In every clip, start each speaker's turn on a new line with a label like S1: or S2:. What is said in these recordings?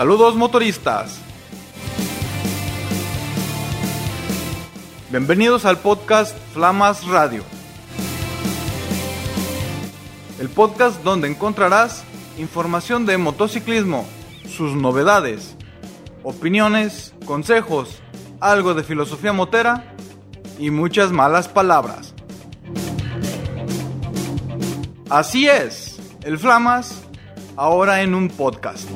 S1: Saludos motoristas. Bienvenidos al podcast Flamas Radio. El podcast donde encontrarás información de motociclismo, sus novedades, opiniones, consejos, algo de filosofía motera y muchas malas palabras. Así es, el Flamas ahora en un podcast.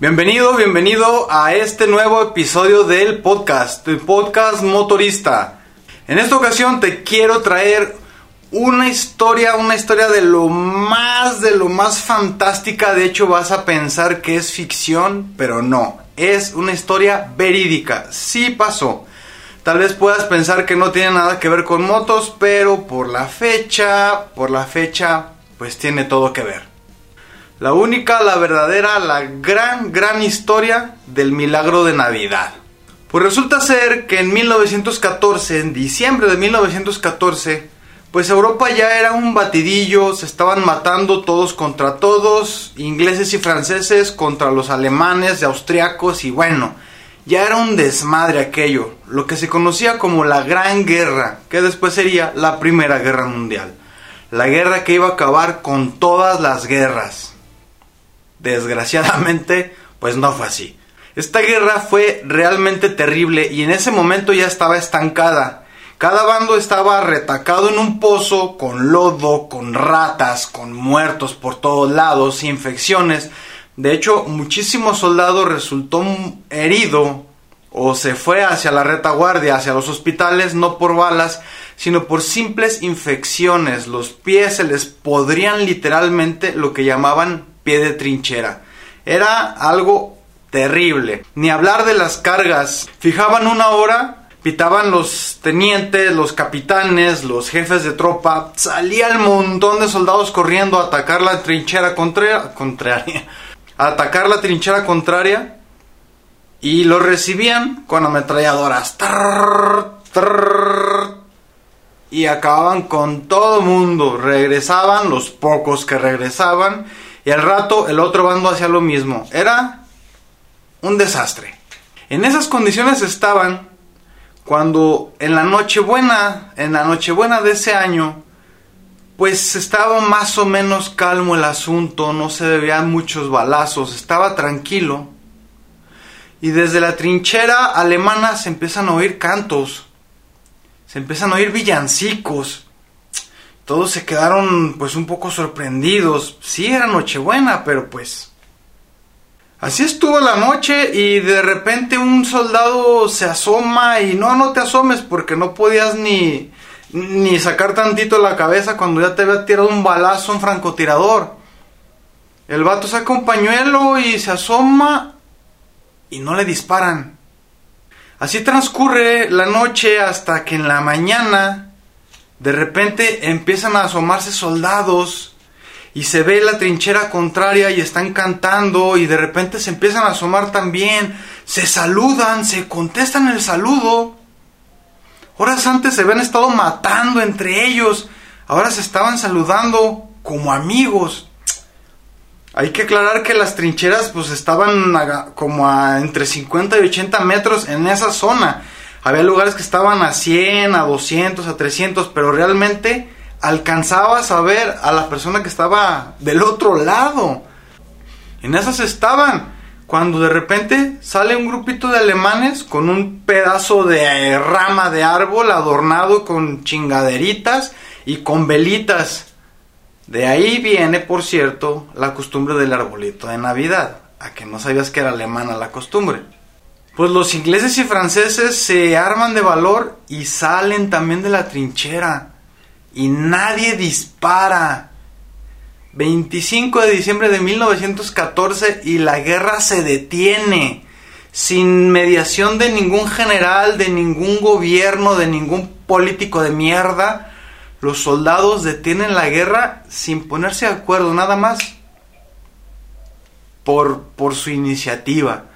S1: Bienvenido, bienvenido a este nuevo episodio del podcast, el podcast motorista. En esta ocasión te quiero traer una historia, una historia de lo más, de lo más fantástica. De hecho, vas a pensar que es ficción, pero no. Es una historia verídica. Sí pasó. Tal vez puedas pensar que no tiene nada que ver con motos, pero por la fecha, por la fecha, pues tiene todo que ver. La única, la verdadera, la gran, gran historia del milagro de Navidad. Pues resulta ser que en 1914, en diciembre de 1914, pues Europa ya era un batidillo, se estaban matando todos contra todos, ingleses y franceses contra los alemanes y austriacos y bueno, ya era un desmadre aquello, lo que se conocía como la Gran Guerra, que después sería la Primera Guerra Mundial. La guerra que iba a acabar con todas las guerras. Desgraciadamente, pues no fue así. Esta guerra fue realmente terrible y en ese momento ya estaba estancada. Cada bando estaba retacado en un pozo, con lodo, con ratas, con muertos por todos lados, infecciones. De hecho, muchísimos soldados resultó herido o se fue hacia la retaguardia, hacia los hospitales, no por balas, sino por simples infecciones. Los pies se les podrían literalmente lo que llamaban pie de trinchera. Era algo terrible. Ni hablar de las cargas. Fijaban una hora, pitaban los tenientes, los capitanes, los jefes de tropa. Salía el montón de soldados corriendo a atacar la trinchera contraria. A atacar la trinchera contraria. Y los recibían con ametralladoras. y acababan con todo mundo. Regresaban los pocos que regresaban y al rato el otro bando hacía lo mismo. Era un desastre. En esas condiciones estaban cuando en la Nochebuena, en la Nochebuena de ese año, pues estaba más o menos calmo el asunto, no se veían muchos balazos, estaba tranquilo. Y desde la trinchera alemana se empiezan a oír cantos, se empiezan a oír villancicos, todos se quedaron pues un poco sorprendidos. Sí, era Nochebuena, pero pues... Así estuvo la noche y de repente un soldado se asoma y no, no te asomes porque no podías ni, ni sacar tantito la cabeza cuando ya te había tirado un balazo un francotirador. El vato saca un pañuelo y se asoma y no le disparan. Así transcurre la noche hasta que en la mañana de repente empiezan a asomarse soldados y se ve la trinchera contraria y están cantando y de repente se empiezan a asomar también, se saludan, se contestan el saludo. Horas antes se habían estado matando entre ellos, ahora se estaban saludando como amigos. Hay que aclarar que las trincheras pues estaban como a entre 50 y 80 metros en esa zona había lugares que estaban a 100, a 200, a 300, pero realmente alcanzabas a ver a la persona que estaba del otro lado. En esas estaban. Cuando de repente sale un grupito de alemanes con un pedazo de rama de árbol adornado con chingaderitas y con velitas. De ahí viene, por cierto, la costumbre del arbolito de Navidad. A que no sabías que era alemana la costumbre. Pues los ingleses y franceses se arman de valor y salen también de la trinchera. Y nadie dispara. 25 de diciembre de 1914 y la guerra se detiene. Sin mediación de ningún general, de ningún gobierno, de ningún político de mierda. Los soldados detienen la guerra sin ponerse de acuerdo, nada más. Por, por su iniciativa.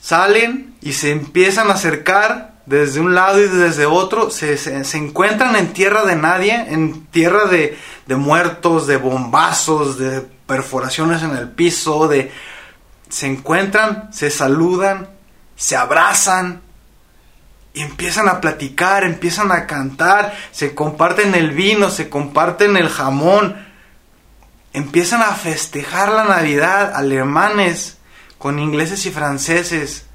S1: Salen y se empiezan a acercar desde un lado y desde otro, se, encuentran en tierra de nadie, en tierra de, de, muertos, de bombazos, de perforaciones en el piso, de... Se encuentran, se saludan, se abrazan y empiezan a platicar, empiezan a cantar, se comparten el vino, se comparten el jamón, empiezan a festejar la Navidad alemanes con ingleses y franceses.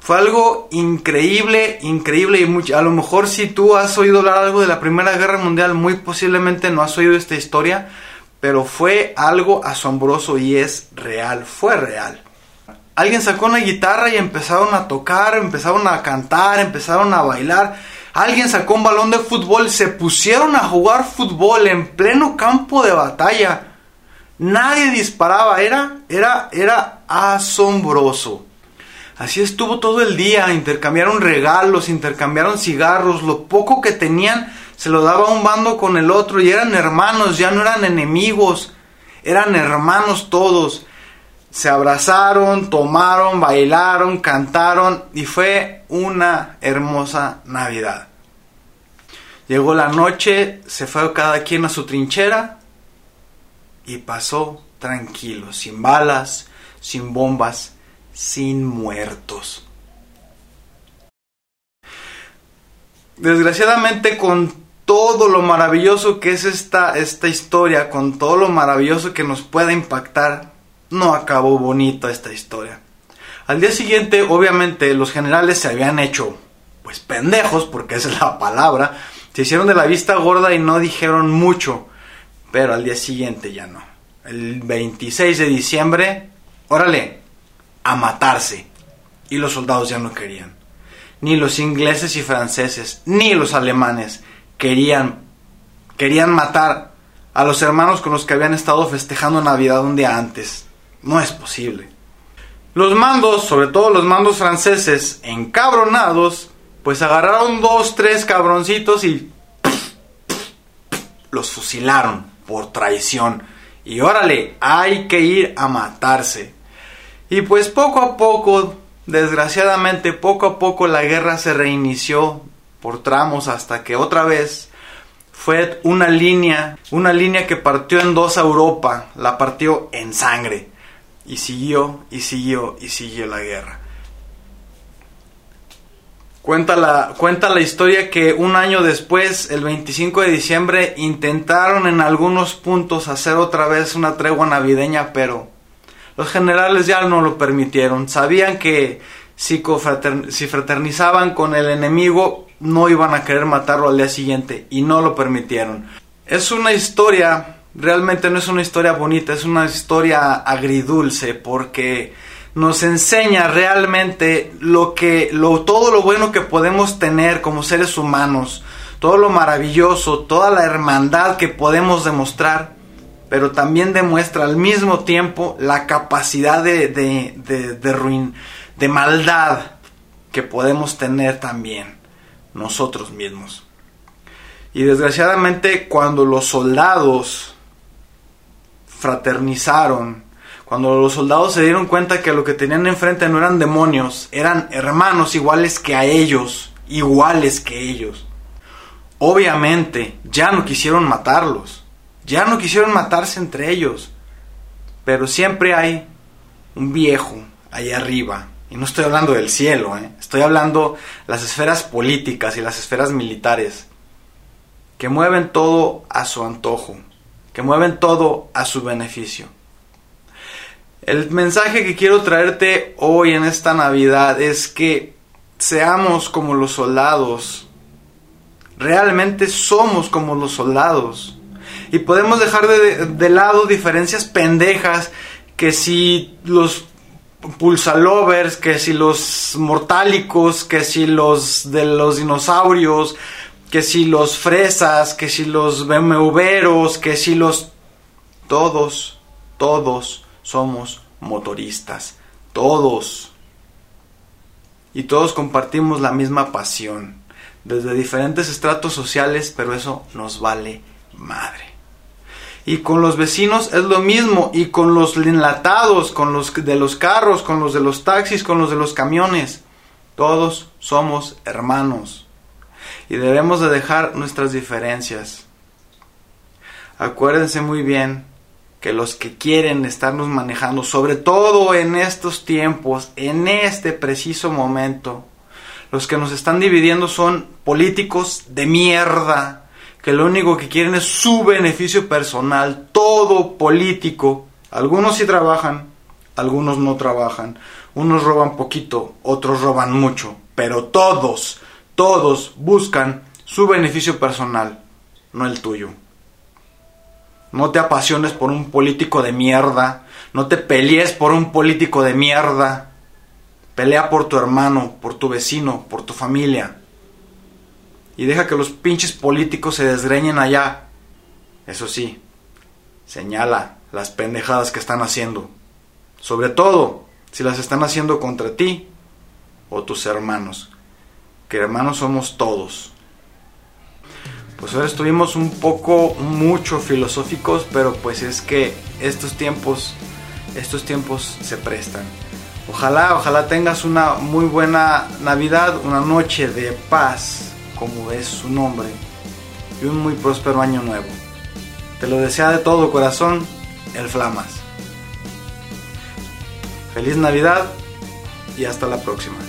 S1: Fue algo increíble, increíble y mucho. A lo mejor si tú has oído hablar algo de la Primera Guerra Mundial, muy posiblemente no has oído esta historia, pero fue algo asombroso y es real, fue real. Alguien sacó una guitarra y empezaron a tocar, empezaron a cantar, empezaron a bailar. Alguien sacó un balón de fútbol, se pusieron a jugar fútbol en pleno campo de batalla. Nadie disparaba, era, era, era asombroso. Así estuvo todo el día, intercambiaron regalos, intercambiaron cigarros, lo poco que tenían se lo daba un bando con el otro y eran hermanos, ya no eran enemigos, eran hermanos todos. Se abrazaron, tomaron, bailaron, cantaron y fue una hermosa Navidad. Llegó la noche, se fue cada quien a su trinchera y pasó tranquilo, sin balas, sin bombas, sin muertos. Desgraciadamente con todo lo maravilloso que es esta, esta historia, con todo lo maravilloso que nos puede impactar, no acabó bonito esta historia. Al día siguiente, obviamente, los generales se habían hecho, pues pendejos, porque es la palabra, se hicieron de la vista gorda y no dijeron mucho, pero al día siguiente ya no. El 26 de diciembre, órale, a matarse. Y los soldados ya no querían. Ni los ingleses y franceses, ni los alemanes querían, querían matar a los hermanos con los que habían estado festejando Navidad un día antes. No es posible. Los mandos, sobre todo los mandos franceses, encabronados, pues agarraron dos, tres cabroncitos y los fusilaron por traición. Y órale, hay que ir a matarse. Y pues poco a poco, desgraciadamente, poco a poco la guerra se reinició por tramos hasta que otra vez fue una línea, una línea que partió en dos a Europa, la partió en sangre. Y siguió, y siguió, y siguió la guerra. Cuenta la, cuenta la historia que un año después, el 25 de diciembre, intentaron en algunos puntos hacer otra vez una tregua navideña, pero los generales ya no lo permitieron. Sabían que si, fraternizaban con el enemigo no iban a querer matarlo al día siguiente y no lo permitieron. Es una historia, realmente no es una historia bonita, es una historia agridulce porque nos enseña realmente lo que lo todo lo bueno que podemos tener como seres humanos, todo lo maravilloso, toda la hermandad que podemos demostrar pero también demuestra al mismo tiempo la capacidad de, de, de, de maldad que podemos tener también nosotros mismos. Y desgraciadamente cuando los soldados fraternizaron, cuando los soldados se dieron cuenta que lo que tenían enfrente no eran demonios, eran hermanos iguales que a ellos, iguales que ellos, obviamente ya no quisieron matarlos ya no quisieron matarse entre ellos. Pero siempre hay un viejo ahí arriba. Y no estoy hablando del cielo, ¿eh? estoy hablando las esferas políticas y las esferas militares. Que mueven todo a su antojo. Que mueven todo a su beneficio. El mensaje que quiero traerte hoy en esta Navidad es que seamos como los soldados. Realmente somos como los soldados y podemos dejar de, lado diferencias pendejas que si los pulsalovers, que si los mortálicos, que si los de los dinosaurios, que si los fresas, que si los BMWeros, que si los... Todos, todos somos motoristas, todos. Y todos compartimos la misma pasión, desde diferentes estratos sociales, pero eso nos vale madre. Y con los vecinos es lo mismo. Y con los enlatados, con los de los carros, con los de los taxis, con los de los camiones. Todos somos hermanos. Y debemos de dejar nuestras diferencias. Acuérdense muy bien que los que quieren estarnos manejando, sobre todo en estos tiempos, en este preciso momento, los que nos están dividiendo son políticos de mierda, que lo único que quieren es su beneficio personal, todo político. Algunos sí trabajan, algunos no trabajan, unos roban poquito, otros roban mucho, pero todos, todos buscan su beneficio personal, no el tuyo. No te apasiones por un político de mierda. No te pelees por un político de mierda. Pelea por tu hermano, por tu vecino, por tu familia. Y deja que los pinches políticos se desgreñen allá. Eso sí, señala las pendejadas que están haciendo. Sobre todo si las están haciendo contra ti o tus hermanos. Que hermanos somos todos. Pues ahora estuvimos un poco, mucho filosóficos, pero pues es que estos tiempos, estos tiempos se prestan. Ojalá, ojalá tengas una muy buena Navidad, una noche de paz, como es su nombre, y un muy próspero año nuevo. Te lo desea de todo corazón, el Flamas. Feliz Navidad y hasta la próxima.